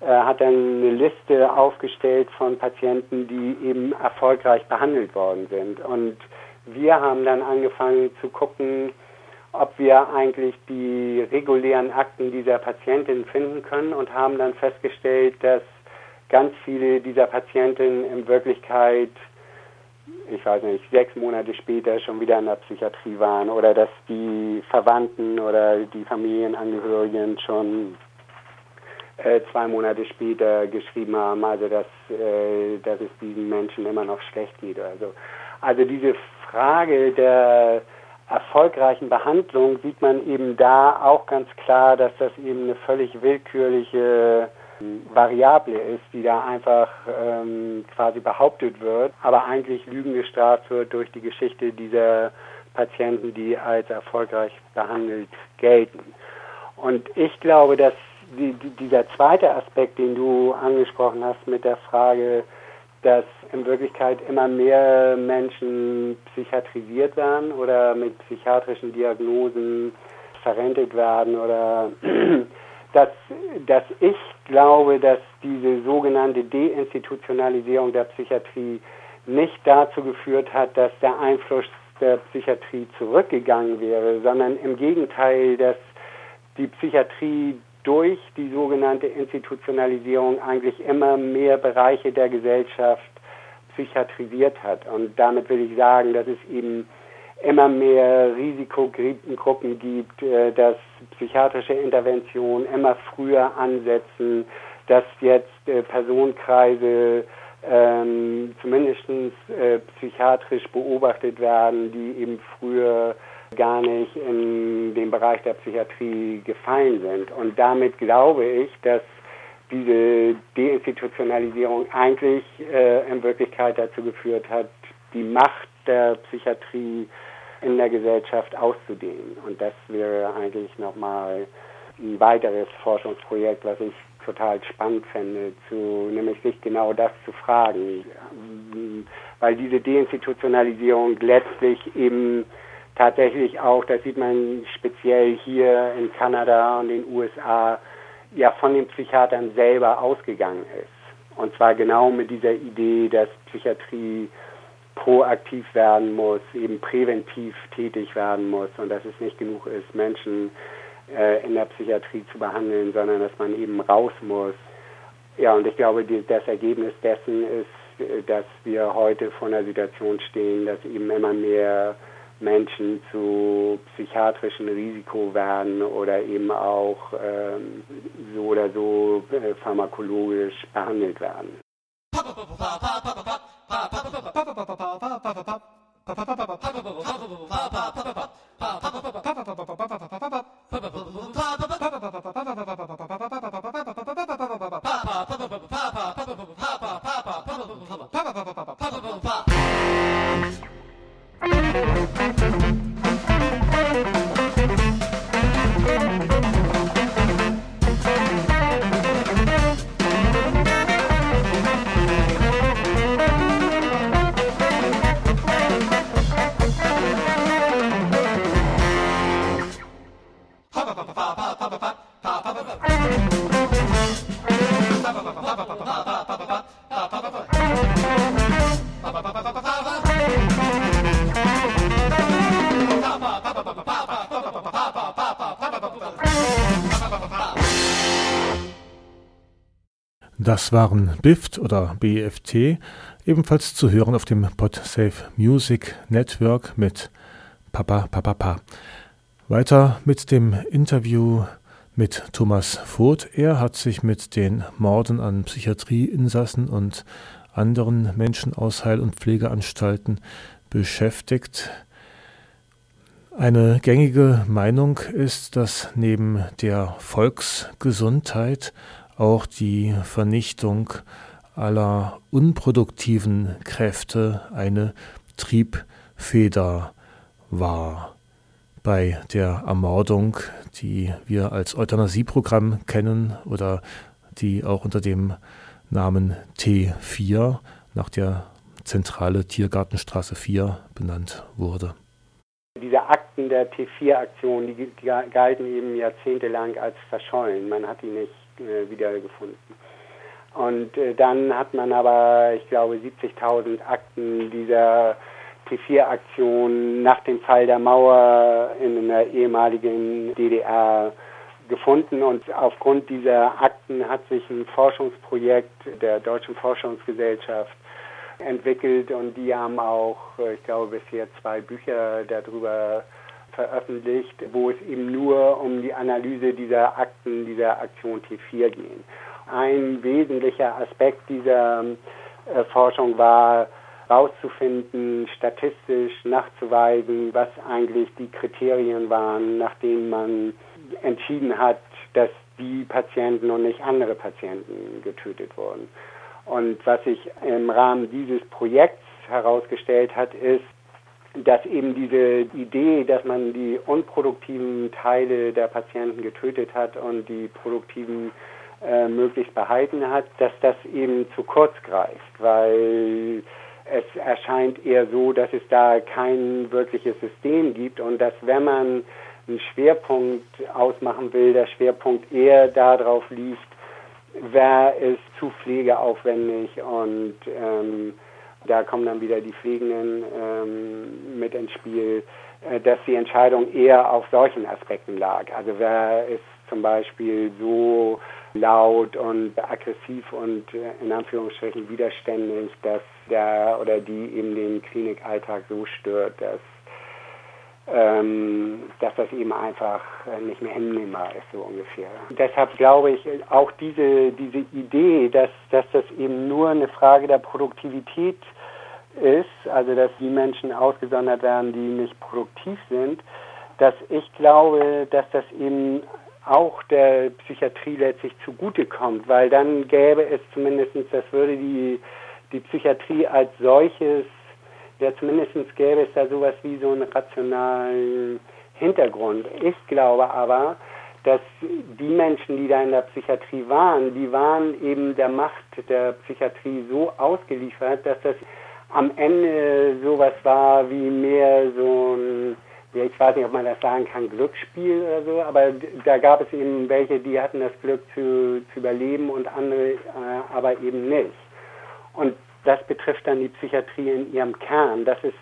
äh, hat dann eine Liste aufgestellt von Patienten, die eben erfolgreich behandelt worden sind. Und wir haben dann angefangen zu gucken, ob wir eigentlich die regulären Akten dieser Patientin finden können und haben dann festgestellt, dass ganz viele dieser Patientinnen in Wirklichkeit, ich weiß nicht, sechs Monate später schon wieder in der Psychiatrie waren oder dass die Verwandten oder die Familienangehörigen schon äh, zwei Monate später geschrieben haben, also dass, äh, dass es diesen Menschen immer noch schlecht geht. Also, also diese Frage der erfolgreichen Behandlung sieht man eben da auch ganz klar, dass das eben eine völlig willkürliche ähm, Variable ist, die da einfach ähm, quasi behauptet wird, aber eigentlich Lügen gestraft wird durch die Geschichte dieser Patienten, die als erfolgreich behandelt gelten. Und ich glaube, dass die, die, dieser zweite Aspekt, den du angesprochen hast mit der Frage, dass in Wirklichkeit immer mehr Menschen psychiatrisiert werden oder mit psychiatrischen Diagnosen verrentet werden oder dass, dass ich glaube, dass diese sogenannte Deinstitutionalisierung der Psychiatrie nicht dazu geführt hat, dass der Einfluss der Psychiatrie zurückgegangen wäre, sondern im Gegenteil, dass die Psychiatrie durch die sogenannte Institutionalisierung eigentlich immer mehr Bereiche der Gesellschaft psychiatrisiert hat. Und damit will ich sagen, dass es eben immer mehr Risikogruppen gibt, äh, dass psychiatrische Interventionen immer früher ansetzen, dass jetzt äh, Personenkreise ähm, zumindest äh, psychiatrisch beobachtet werden, die eben früher gar nicht in den Bereich der Psychiatrie gefallen sind. Und damit glaube ich, dass diese Deinstitutionalisierung eigentlich äh, in Wirklichkeit dazu geführt hat, die Macht der Psychiatrie in der Gesellschaft auszudehnen. Und das wäre eigentlich nochmal ein weiteres Forschungsprojekt, was ich total spannend fände, zu, nämlich sich genau das zu fragen. Weil diese Deinstitutionalisierung letztlich eben tatsächlich auch, das sieht man speziell hier in Kanada und den USA, ja von den Psychiatern selber ausgegangen ist. Und zwar genau mit dieser Idee, dass Psychiatrie proaktiv werden muss, eben präventiv tätig werden muss und dass es nicht genug ist, Menschen äh, in der Psychiatrie zu behandeln, sondern dass man eben raus muss. Ja, und ich glaube, die, das Ergebnis dessen ist, äh, dass wir heute vor einer Situation stehen, dass eben immer mehr Menschen zu psychiatrischen Risiko werden oder eben auch ähm, so oder so äh, pharmakologisch behandelt werden. Das waren BIFT oder BFT, ebenfalls zu hören auf dem PodSafe Music Network mit Papa Papa Pa. Weiter mit dem Interview mit Thomas Voth. Er hat sich mit den Morden an Psychiatrieinsassen und anderen Menschen aus Heil- und Pflegeanstalten beschäftigt. Eine gängige Meinung ist, dass neben der Volksgesundheit auch die Vernichtung aller unproduktiven Kräfte eine Triebfeder war. Bei der Ermordung, die wir als Euthanasieprogramm kennen oder die auch unter dem Namen T4 nach der Zentrale Tiergartenstraße 4 benannt wurde. Diese Akten der T4-Aktion, die, galten eben jahrzehntelang als verschollen. Man hat die nicht äh, wiedergefunden. Und äh, dann hat man aber, ich glaube, 70.000 Akten dieser T4-Aktion nach dem Fall der Mauer in der ehemaligen DDR gefunden und aufgrund dieser Akten hat sich ein Forschungsprojekt der Deutschen Forschungsgesellschaft entwickelt und die haben auch, äh, ich glaube, bisher zwei Bücher darüber veröffentlicht, wo es eben nur um die Analyse dieser Akten, dieser Aktion T4 ging. Ein wesentlicher Aspekt dieser äh, Forschung war, herauszufinden, statistisch nachzuweisen, was eigentlich die Kriterien waren, nach denen man entschieden hat, dass die Patienten und nicht andere Patienten getötet wurden. Und was sich im Rahmen dieses Projekts herausgestellt hat, ist, dass eben diese Idee, dass man die unproduktiven Teile der Patienten getötet hat und die produktiven äh, möglichst behalten hat, dass das eben zu kurz greift, weil es erscheint eher so, dass es da kein wirkliches System gibt und dass wenn man einen Schwerpunkt ausmachen will, der Schwerpunkt eher darauf liegt, wer ist zu pflegeaufwendig und ähm, da kommen dann wieder die Pflegenden ähm, mit ins Spiel, äh, dass die Entscheidung eher auf solchen Aspekten lag. Also wer ist zum Beispiel so laut und aggressiv und äh, in Anführungsstrichen widerständig, dass der oder die eben den Klinikalltag so stört, dass ähm, dass das eben einfach äh, nicht mehr hinnehmbar ist, so ungefähr. Deshalb glaube ich auch diese, diese Idee, dass, dass das eben nur eine Frage der Produktivität ist, also dass die Menschen ausgesondert werden, die nicht produktiv sind, dass ich glaube, dass das eben auch der Psychiatrie letztlich zugutekommt, weil dann gäbe es zumindest, das würde die, die Psychiatrie als solches ja zumindest gäbe es da sowas wie so einen rationalen Hintergrund. Ich glaube aber, dass die Menschen, die da in der Psychiatrie waren, die waren eben der Macht der Psychiatrie so ausgeliefert, dass das am Ende sowas war wie mehr so ein, ja, ich weiß nicht, ob man das sagen kann, Glücksspiel oder so, aber da gab es eben welche, die hatten das Glück zu, zu überleben und andere äh, aber eben nicht. Und das betrifft dann die Psychiatrie in ihrem Kern. Das ist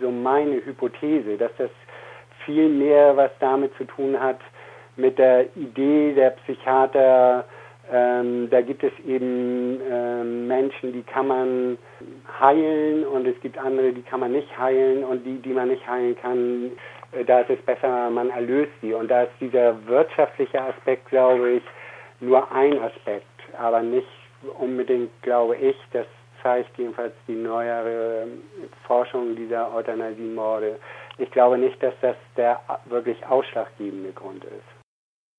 so meine Hypothese, dass das viel mehr was damit zu tun hat mit der Idee der Psychiater. Ähm, da gibt es eben ähm, Menschen, die kann man heilen und es gibt andere, die kann man nicht heilen und die, die man nicht heilen kann, äh, da ist es besser, man erlöst sie. Und da ist dieser wirtschaftliche Aspekt, glaube ich, nur ein Aspekt, aber nicht unbedingt, glaube ich, dass zeigt jedenfalls die neuere Forschung dieser Euthanasiemorde. Ich glaube nicht, dass das der wirklich ausschlaggebende Grund ist.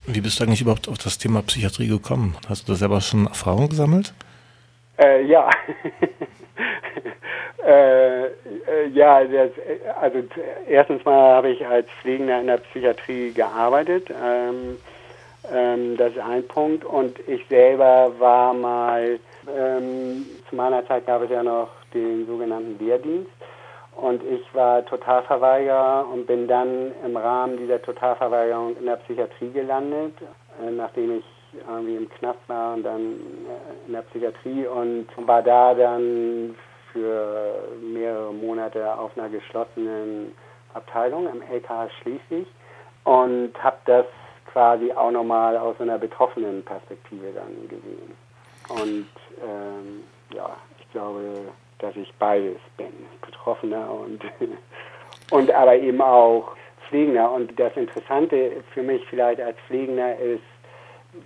Wie bist du eigentlich überhaupt auf das Thema Psychiatrie gekommen? Hast du da selber schon Erfahrung gesammelt? Äh, ja. äh, äh, ja, das, also erstens mal habe ich als Pflegender in der Psychiatrie gearbeitet. Ähm, ähm, das ist ein Punkt. Und ich selber war mal ähm, zu meiner Zeit gab es ja noch den sogenannten Wehrdienst. Und ich war Totalverweigerer und bin dann im Rahmen dieser Totalverweigerung in der Psychiatrie gelandet, äh, nachdem ich irgendwie im Knast war und dann äh, in der Psychiatrie und war da dann für mehrere Monate auf einer geschlossenen Abteilung im LK Schleswig und habe das quasi auch nochmal aus einer betroffenen Perspektive dann gesehen. Und ähm, ja, ich glaube, dass ich beides bin, Betroffener und, und aber eben auch Pflegender. Und das Interessante für mich vielleicht als Pflegender ist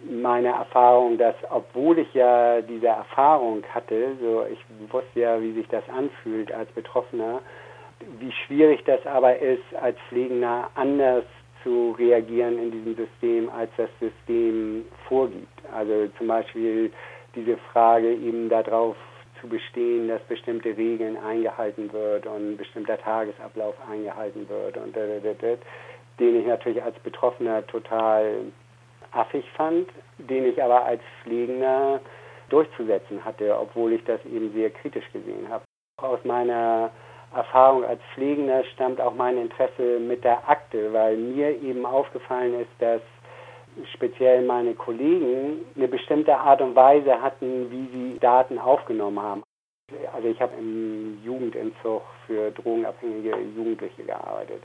meine Erfahrung, dass obwohl ich ja diese Erfahrung hatte, so ich wusste ja, wie sich das anfühlt als Betroffener, wie schwierig das aber ist, als Pflegender anders zu reagieren in diesem System, als das System vorgibt. Also zum Beispiel diese Frage eben darauf zu bestehen, dass bestimmte Regeln eingehalten wird und bestimmter Tagesablauf eingehalten wird und den ich natürlich als Betroffener total affig fand. den ich aber als Pflegender durchzusetzen hatte, obwohl ich das eben sehr kritisch gesehen habe. Aus meiner Erfahrung als Pflegender stammt auch mein Interesse mit der Akte, weil mir eben aufgefallen ist, dass speziell meine Kollegen eine bestimmte Art und Weise hatten, wie sie Daten aufgenommen haben. Also ich habe im Jugendentzug für drogenabhängige Jugendliche gearbeitet.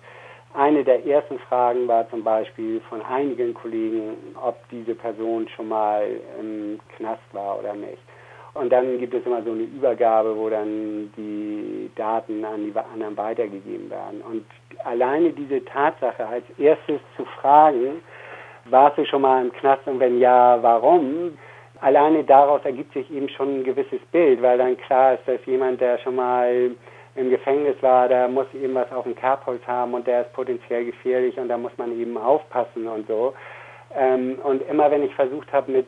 Eine der ersten Fragen war zum Beispiel von einigen Kollegen, ob diese Person schon mal im Knast war oder nicht. Und dann gibt es immer so eine Übergabe, wo dann die Daten an die anderen weitergegeben werden. Und alleine diese Tatsache als erstes zu fragen, warst du schon mal im Knast und wenn ja, warum? Alleine daraus ergibt sich eben schon ein gewisses Bild, weil dann klar ist, dass jemand, der schon mal im Gefängnis war, der muss eben was auf dem Kerbholz haben und der ist potenziell gefährlich und da muss man eben aufpassen und so. Ähm, und immer wenn ich versucht habe, mit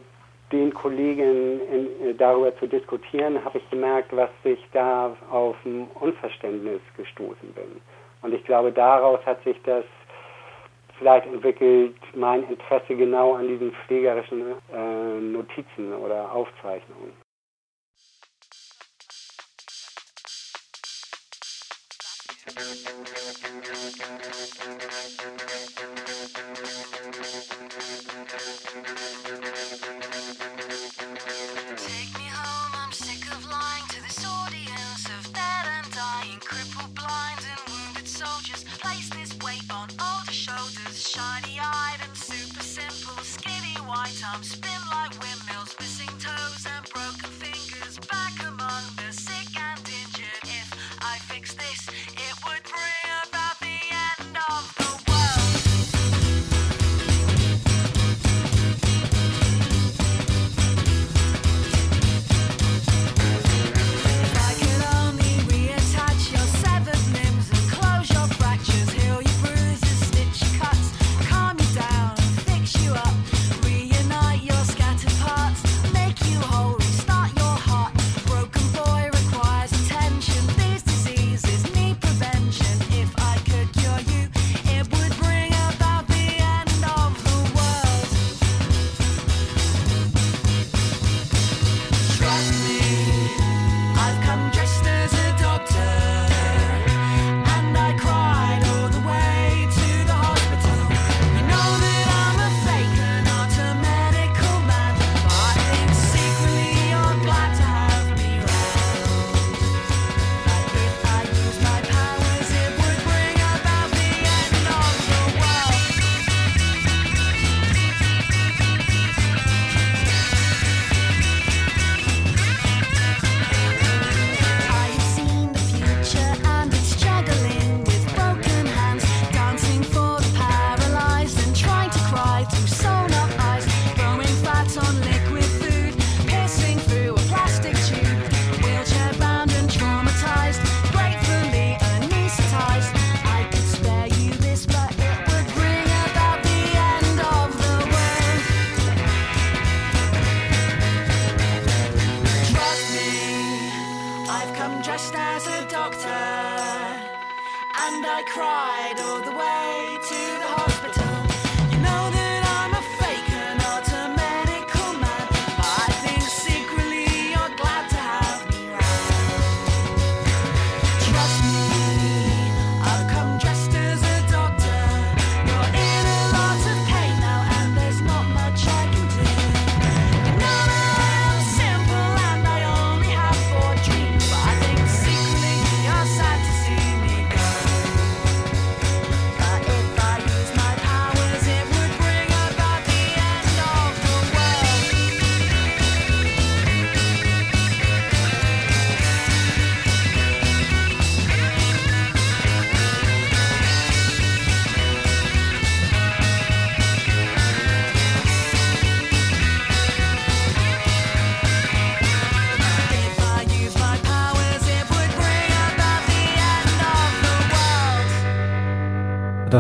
den Kollegen in, darüber zu diskutieren, habe ich gemerkt, was ich da auf ein Unverständnis gestoßen bin. Und ich glaube, daraus hat sich das vielleicht entwickelt, mein Interesse genau an diesen pflegerischen äh, Notizen oder Aufzeichnungen. I'm spin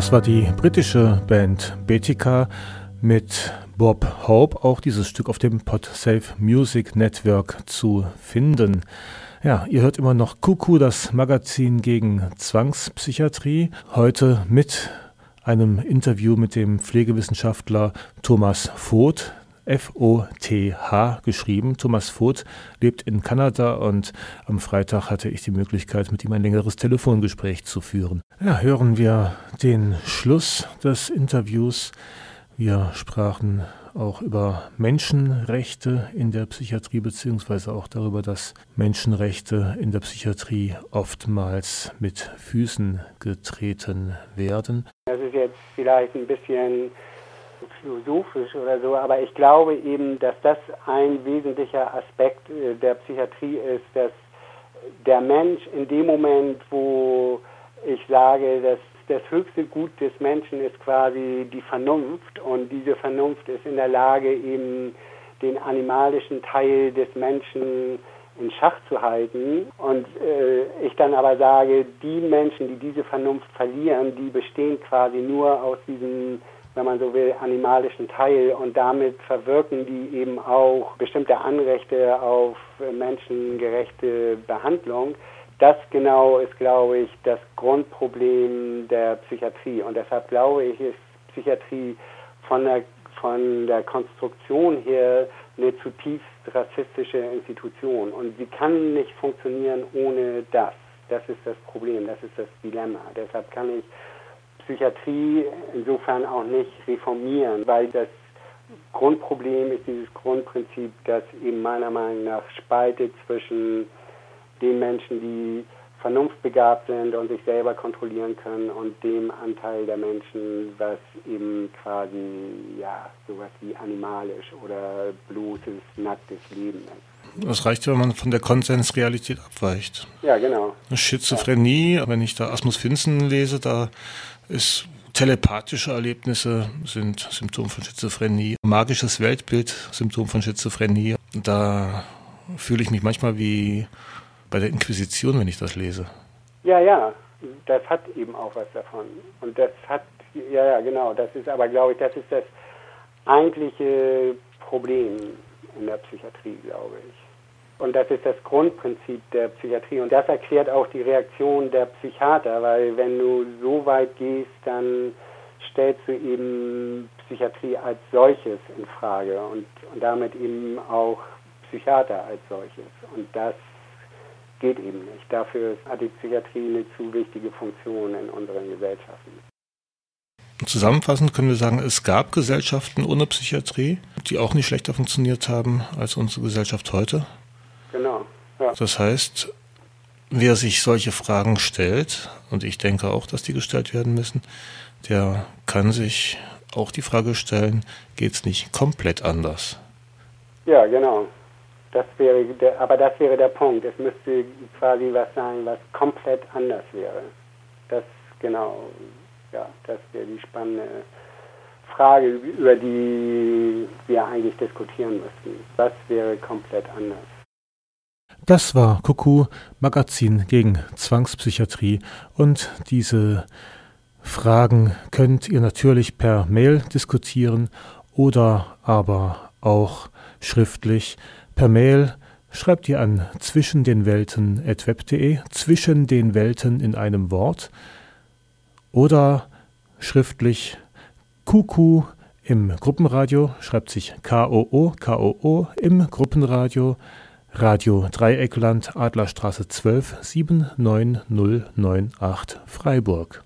Das war die britische Band Betica mit Bob Hope, auch dieses Stück auf dem Podsafe Music Network zu finden. Ja, ihr hört immer noch Kuku, das Magazin gegen Zwangspsychiatrie. Heute mit einem Interview mit dem Pflegewissenschaftler Thomas Voth. F-O-T-H geschrieben. Thomas Voth lebt in Kanada und am Freitag hatte ich die Möglichkeit, mit ihm ein längeres Telefongespräch zu führen. Ja, hören wir den Schluss des Interviews. Wir sprachen auch über Menschenrechte in der Psychiatrie, beziehungsweise auch darüber, dass Menschenrechte in der Psychiatrie oftmals mit Füßen getreten werden. Das ist jetzt vielleicht ein bisschen philosophisch oder so, aber ich glaube eben, dass das ein wesentlicher Aspekt äh, der Psychiatrie ist, dass der Mensch in dem Moment, wo ich sage, dass das höchste Gut des Menschen ist quasi die Vernunft und diese Vernunft ist in der Lage, eben den animalischen Teil des Menschen in Schach zu halten. Und äh, ich dann aber sage, die Menschen, die diese Vernunft verlieren, die bestehen quasi nur aus diesem, wenn man so will, animalischen Teil und damit verwirken die eben auch bestimmte Anrechte auf menschengerechte Behandlung. Das genau ist, glaube ich, das Grundproblem der Psychiatrie. Und deshalb glaube ich, ist Psychiatrie von der, von der Konstruktion her eine zutiefst rassistische Institution. Und sie kann nicht funktionieren ohne das. Das ist das Problem, das ist das Dilemma. Deshalb kann ich Psychiatrie insofern auch nicht reformieren, weil das Grundproblem ist dieses Grundprinzip, das eben meiner Meinung nach spaltet zwischen den Menschen, die vernunftbegabt sind und sich selber kontrollieren können und dem Anteil der Menschen, was eben quasi ja sowas wie animalisch oder bloßes, nacktes Leben ist. Es reicht, wenn man von der Konsensrealität abweicht. Ja, genau. Schizophrenie, wenn ich da Asmus Finzen lese, da ist telepathische Erlebnisse sind Symptom von Schizophrenie, magisches Weltbild Symptom von Schizophrenie. Da fühle ich mich manchmal wie bei der Inquisition, wenn ich das lese. Ja, ja, das hat eben auch was davon. Und das hat, ja, ja, genau, das ist aber, glaube ich, das ist das eigentliche Problem in der Psychiatrie, glaube ich. Und das ist das Grundprinzip der Psychiatrie. Und das erklärt auch die Reaktion der Psychiater, weil wenn du so weit gehst, dann stellst du eben Psychiatrie als solches in Frage und, und damit eben auch Psychiater als solches. Und das geht eben nicht. Dafür hat die Psychiatrie eine zu wichtige Funktion in unseren Gesellschaften. Zusammenfassend können wir sagen, es gab Gesellschaften ohne Psychiatrie, die auch nicht schlechter funktioniert haben als unsere Gesellschaft heute. Genau. Ja. Das heißt, wer sich solche Fragen stellt, und ich denke auch, dass die gestellt werden müssen, der kann sich auch die Frage stellen, geht es nicht komplett anders? Ja, genau. Das wäre der, aber das wäre der Punkt. Es müsste quasi was sein, was komplett anders wäre. Das genau, ja, das wäre die spannende Frage, über die wir eigentlich diskutieren müssten. Was wäre komplett anders? Das war Kuku Magazin gegen Zwangspsychiatrie. Und diese Fragen könnt ihr natürlich per Mail diskutieren oder aber auch schriftlich. Per Mail schreibt ihr an zwischen den Welten web.de, zwischen den Welten in einem Wort oder schriftlich. Kuku im Gruppenradio, schreibt sich K-O-O, K-O-O im Gruppenradio, Radio Dreieckland, Adlerstraße 12, 79098 Freiburg.